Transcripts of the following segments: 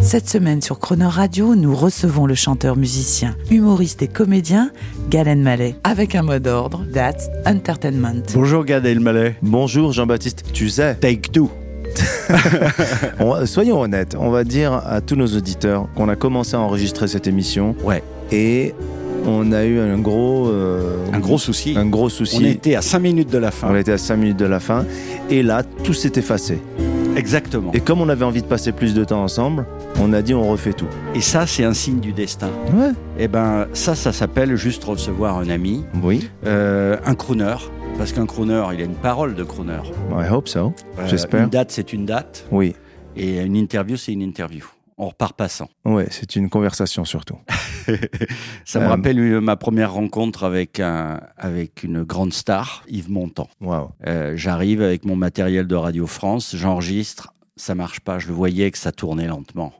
Cette semaine sur Croner Radio, nous recevons le chanteur, musicien, humoriste et comédien Galen Mallet avec un mot d'ordre, That's Entertainment. Bonjour Gad Elmaleh. Bonjour Jean-Baptiste, tu sais, Take two. on va- soyons honnêtes, on va dire à tous nos auditeurs qu'on a commencé à enregistrer cette émission Ouais, et on a eu un gros, euh, un gros souci. un gros On souci. était à 5 minutes de la fin. On était à 5 minutes de la fin et là tout s'est effacé. Exactement. Et comme on avait envie de passer plus de temps ensemble, on a dit on refait tout. Et ça, c'est un signe du destin. Ouais. Eh ben, ça, ça s'appelle juste recevoir un ami, Oui, euh, un crooner. Parce qu'un crooner, il a une parole de crooner. I hope so. Euh, J'espère. Une date, c'est une date. Oui, Et une interview, c'est une interview. On repart passant. ouais, c'est une conversation surtout. Ça me Euh, rappelle ma première rencontre avec, un, avec une grande star, Yves Montand. Waouh. Euh, J'arrive avec mon matériel de Radio France, j'enregistre, ça marche pas. Je le voyais que ça tournait lentement.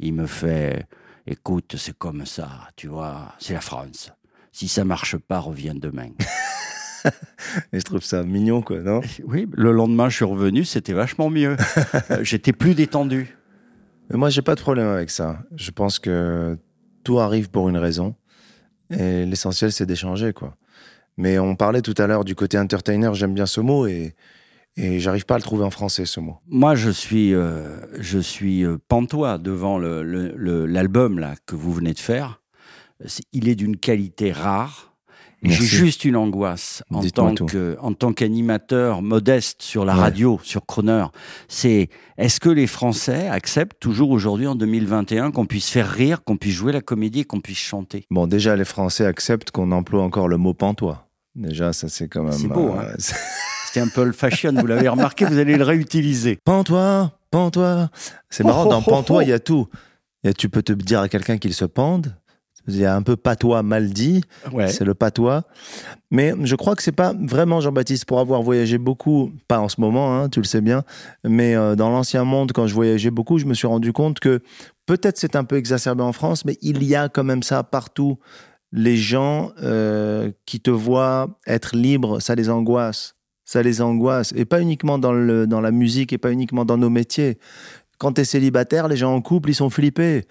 Il me fait, écoute, c'est comme ça, tu vois, c'est la France. Si ça marche pas, reviens demain. Et je trouve ça mignon quoi, non? Oui, le lendemain, je suis revenu, c'était vachement mieux. Euh, J'étais plus détendu. Mais moi, j'ai pas de problème avec ça. Je pense que tout arrive pour une raison. Et l'essentiel, c'est d'échanger, quoi. Mais on parlait tout à l'heure du côté entertainer, j'aime bien ce mot, et, et j'arrive pas à le trouver en français, ce mot. Moi, je suis, euh, je suis euh, pantois devant l'album là que vous venez de faire. Il est d'une qualité rare. J'ai juste une angoisse en tant tout. que, en tant qu'animateur modeste sur la Ouais. radio, sur Croner. C'est est-ce que les Français acceptent toujours aujourd'hui en 2021 qu'on puisse faire rire, qu'on puisse jouer la comédie, et qu'on puisse chanter? Bon, déjà, les Français acceptent qu'on emploie encore le mot pantois. Déjà, ça, c'est quand même. C'est beau, hein. euh, c'est- C'était un peu le fashion, vous l'avez remarqué, vous allez le réutiliser. Pantois, pantois. C'est Oh, marrant, oh, dans oh, pantois, oh. il y a tout. Y a- tu peux te dire à quelqu'un qu'il se pende. Il y a un peu patois mal dit. Ouais. c'est le patois. Mais je crois que c'est pas vraiment Jean-Baptiste pour avoir voyagé beaucoup, pas en ce moment, hein, tu le sais bien, mais euh, dans l'ancien monde, quand je voyageais beaucoup, je me suis rendu compte que peut-être c'est un peu exacerbé en France, mais il y a quand même ça partout. Les gens euh, qui te voient être libre, ça les angoisse. Ça les angoisse. Et pas uniquement dans, le, dans la musique et pas uniquement dans nos métiers. Quand tu es célibataire, les gens en couple, ils sont flippés.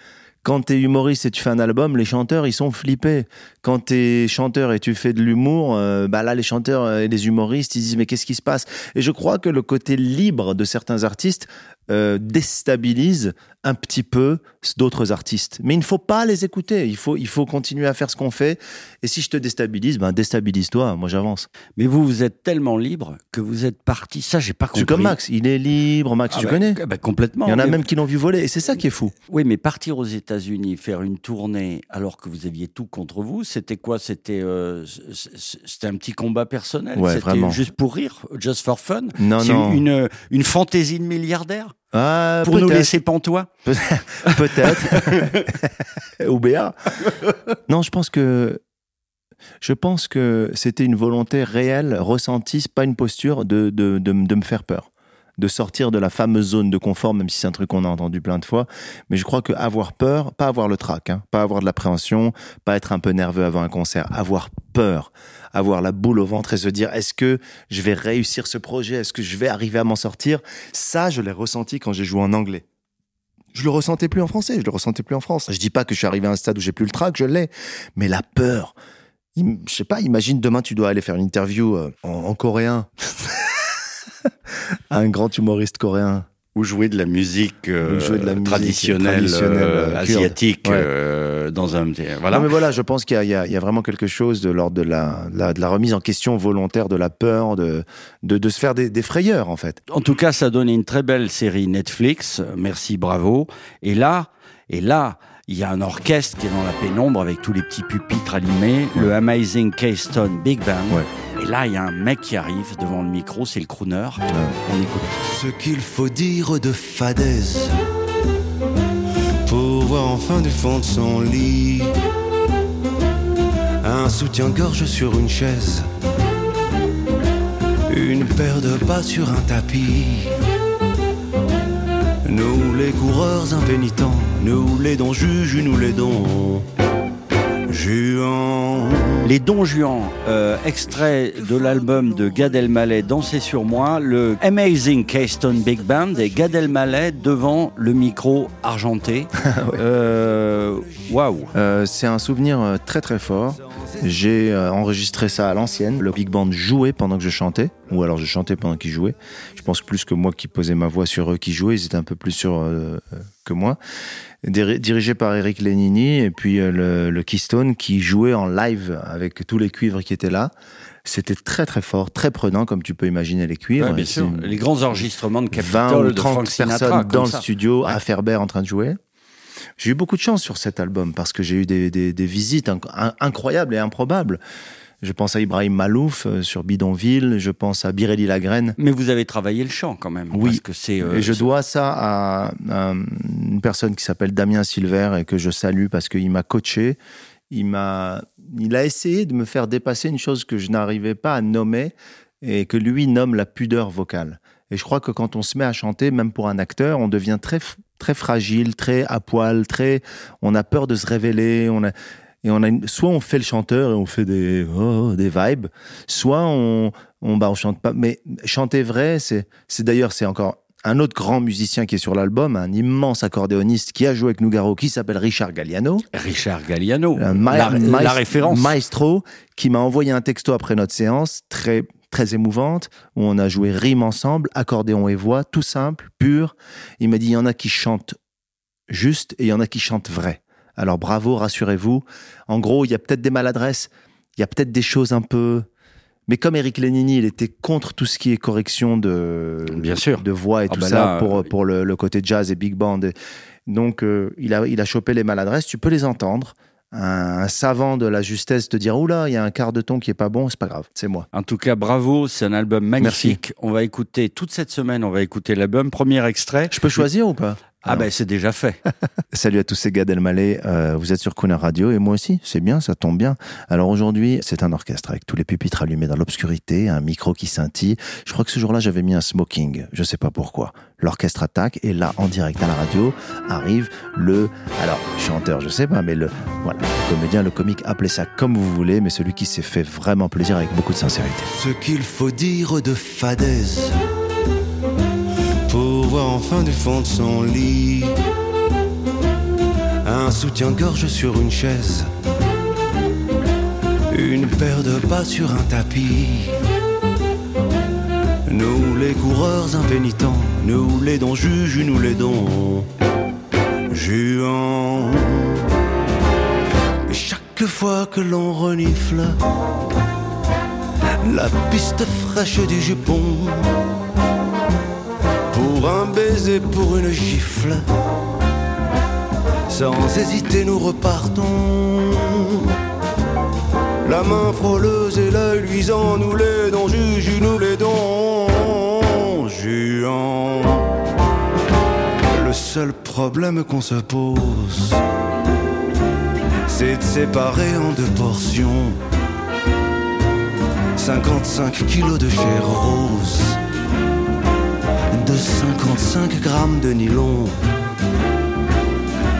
Quand tu es humoriste et tu fais un album, les chanteurs, ils sont flippés. Quand tu es chanteur et tu fais de l'humour, euh, bah là, les chanteurs et les humoristes, ils disent mais qu'est-ce qui se passe? Et je crois que le côté libre de certains artistes euh, déstabilise un petit peu d'autres artistes. Mais il ne faut pas les écouter. Il faut, il faut continuer à faire ce qu'on fait. Et si je te déstabilise, ben déstabilise-toi. Moi, j'avance. Mais vous, vous êtes tellement libre que vous êtes parti. Ça, j'ai pas compris. suis comme Max. Il est libre. Max, Ah tu bah, connais bah, Complètement. Il y en a Mais- même qui l'ont vu voler. Et c'est ça qui est fou. Oui, mais partir aux États-Unis, faire une tournée alors que vous aviez tout contre vous, c'était quoi? C'était euh, c'était un petit combat personnel? Ouais, c'était vraiment. juste pour rire, just for fun? Non, C'est non. une une fantaisie de milliardaire Ah, pour nous laisser pantois. Peut-être. Ou Béa. Non, je pense que. Je pense que c'était une volonté réelle, ressentie, pas une posture de, de, de, de me faire peur. De sortir de la fameuse zone de confort, même si c'est un truc qu'on a entendu plein de fois. Mais je crois que avoir peur, pas avoir le trac, hein, pas avoir de l'appréhension, pas être un peu nerveux avant un concert, avoir peur, avoir la boule au ventre et se dire est-ce que je vais réussir ce projet, est-ce que je vais arriver à m'en sortir, ça, je l'ai ressenti quand j'ai joué en anglais. Je le ressentais plus en français, je le ressentais plus en France. Je dis pas que je suis arrivé à un stade où j'ai plus le trac, je l'ai, mais la peur. Je sais pas, imagine demain tu dois aller faire une interview euh, en coréen à un grand humoriste coréen. Ou jouer de la musique, euh, de la musique traditionnelle, traditionnelle, euh, euh, asiatique Ouais. euh, dans un voilà. Non mais voilà, je pense qu'il y, y a- vraiment quelque chose de l'ordre de la, de la, de la remise en question volontaire de la peur, de, de, de se faire des, des frayeurs en fait. En tout cas, ça donne une très belle série Netflix. Merci, bravo. Et là, et là, il y a un orchestre qui est dans la pénombre avec tous les petits pupitres allumés, le Amazing Keystone Big Band. Ouais. Et là, il y a un mec qui arrive devant le micro, c'est le crooner. On écoute. Ce qu'il faut dire de fadaise pour voir enfin du fond de son lit Un soutien-gorge sur une chaise. Une paire de pas sur un tapis. Nous les coureurs impénitents, nous les dons juges, nous les dons juants. Les Don Juan, euh, extrait de l'album de Gad Elmaleh, Danser sur moi, le Amazing Keystone Big Band et Gad Elmaleh devant le micro argenté. Euh, Waouh Euh, c'est un souvenir très très fort. J'ai euh, enregistré ça à l'ancienne. Le big band jouait pendant que je chantais, ou alors je chantais pendant qu'ils jouaient. Je pense plus que moi qui posais ma voix sur eux qui jouaient, ils étaient un peu plus sur euh, que moi. Diri- Dirigé par Eric Lenini et puis euh, le, le Keystone qui jouait en live avec tous les cuivres qui étaient là. C'était très très fort, très prenant comme tu peux imaginer les cuivres. Ouais, bien Et sûr. c'est Les grands enregistrements de 20 Capitol, ou de 30 Frank Sinatra, personnes dans le studio à Ferber en train de jouer. J'ai eu beaucoup de chance sur cet album parce que j'ai eu des, des- des visites inc- in- incroyables et improbables. Je pense à Ibrahim Malouf euh, sur Bidonville, je pense à Birelli Lagraine. Mais vous avez travaillé le chant quand même. Oui. Parce que c'est. euh, et je dois ça à, à une personne qui s'appelle Damien Silver et que je salue parce qu'il m'a coaché. Il m'a, il a essayé de me faire dépasser une chose que je n'arrivais pas à nommer et que lui nomme la pudeur vocale. Et je crois que quand on se met à chanter, même pour un acteur, on devient très, très fragile, très à poil, très, on a peur de se révéler, on a, et on a une- soit on fait le chanteur et on fait des, oh, des vibes, soit on, on, bah, on chante pas. Mais chanter vrai, c'est, c'est d'ailleurs, c'est encore un autre grand musicien qui est sur l'album, un immense accordéoniste qui a joué avec Nougaro, qui s'appelle Richard Galliano. Richard Galliano, ma- la, la référence. Maestro, qui m'a envoyé un texto après notre séance, très, très émouvante, où on a joué rime ensemble, accordéon et voix, tout simple, pur. Il m'a dit, il y en a qui chantent juste et il y en a qui chantent vrai. Alors bravo, rassurez-vous. En gros, il y a peut-être des maladresses, il y a peut-être des choses un peu... Mais comme Eric Lenini, il était contre tout ce qui est correction de, Bien sûr. de voix et Ah tout bah ça là, pour, euh, pour le, le côté jazz et big band. Et donc, euh, il, a, il a chopé les maladresses, tu peux les entendre. Un, un savant de la justesse te dire Oula, il y a un quart de ton qui est pas bon, c'est pas grave, c'est moi. En tout cas, bravo, c'est un album magnifique. On va écouter toute cette semaine, on va écouter l'album. Premier extrait. Je peux choisir ou pas? Ah ben c'est déjà fait. Salut à tous, c'est Gad Elmaleh. Euh, vous êtes sur Crooner Radio et moi aussi, c'est bien, ça tombe bien. Alors aujourd'hui, c'est un orchestre avec tous les pupitres allumés dans l'obscurité, un micro qui scintille. Je crois que ce jour-là, j'avais mis un smoking. Je sais pas pourquoi. L'orchestre attaque et là, en direct à la radio, arrive le, alors chanteur, je sais pas, mais le, voilà, le comédien, le comique, appelez ça comme vous voulez, mais celui qui s'est fait vraiment plaisir avec beaucoup de sincérité. Ce qu'il faut dire de fadaise enfin du fond de son lit un soutien-gorge sur une chaise, une paire de pas sur un tapis. Nous les coureurs impénitents, nous les dons juges, nous les dons juants. Chaque fois que l'on renifle la piste fraîche du jupon. Pour un baiser, pour une gifle, sans hésiter nous repartons. La main frôleuse et l'œil luisant, nous les dons juges, nous les dons juants. Le seul problème qu'on se pose, c'est de séparer en deux portions. 55 kilos de chair rose, de 55 grammes de nylon.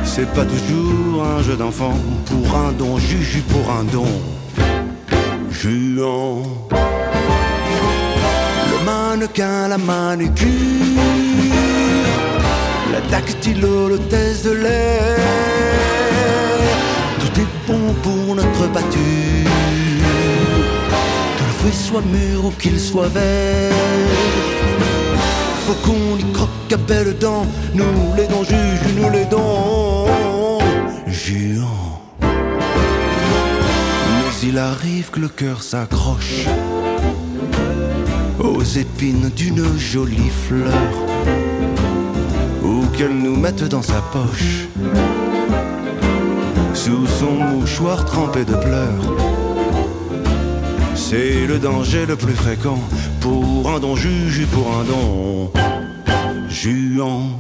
C'est pas toujours un jeu d'enfant pour un don, juju pour un don. Juant. Le mannequin, la manucure, la dactylo, l'hôtesse de l'air. Tout est bon pour notre pâture que le fruit soit mûr ou qu'il soit vert. Faut qu'on y croque à belles dents, nous les dons juges, nous les dons juants. Mais il arrive que le cœur s'accroche aux épines d'une jolie fleur, ou qu'elle nous mette dans sa poche, sous son mouchoir trempé de pleurs. C'est le danger le plus fréquent pour un don juge et pour un don juant.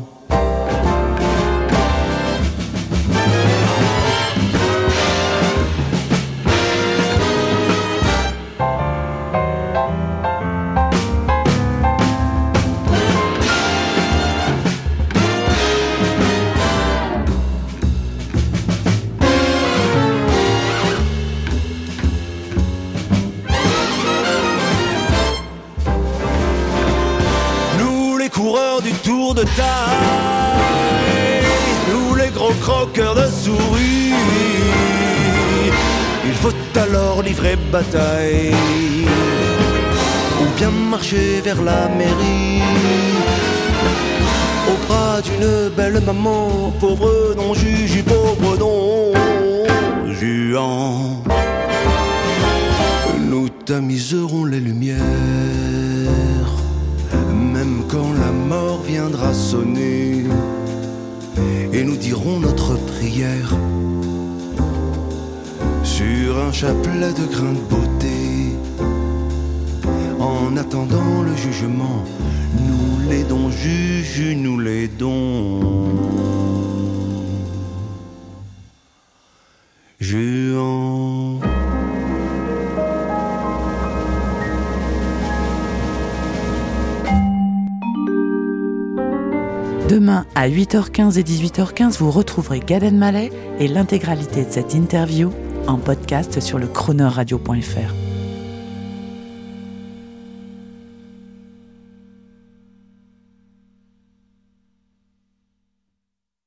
Croqueur de souris. Il faut alors livrer bataille ou bien marcher vers la mairie au bras d'une belle maman, pauvre non juge, pauvre non juan. Nous tamiserons les lumières, même quand la mort viendra sonner, et nous dirons notre prière sur un chapelet de grains de beauté. En attendant le jugement, nous l'aidons, juge, nous l'aidons. Demain à 8h15 et 18h15, vous retrouverez Galen Mallet et l'intégralité de cette interview en podcast sur le chroneurradio.fr.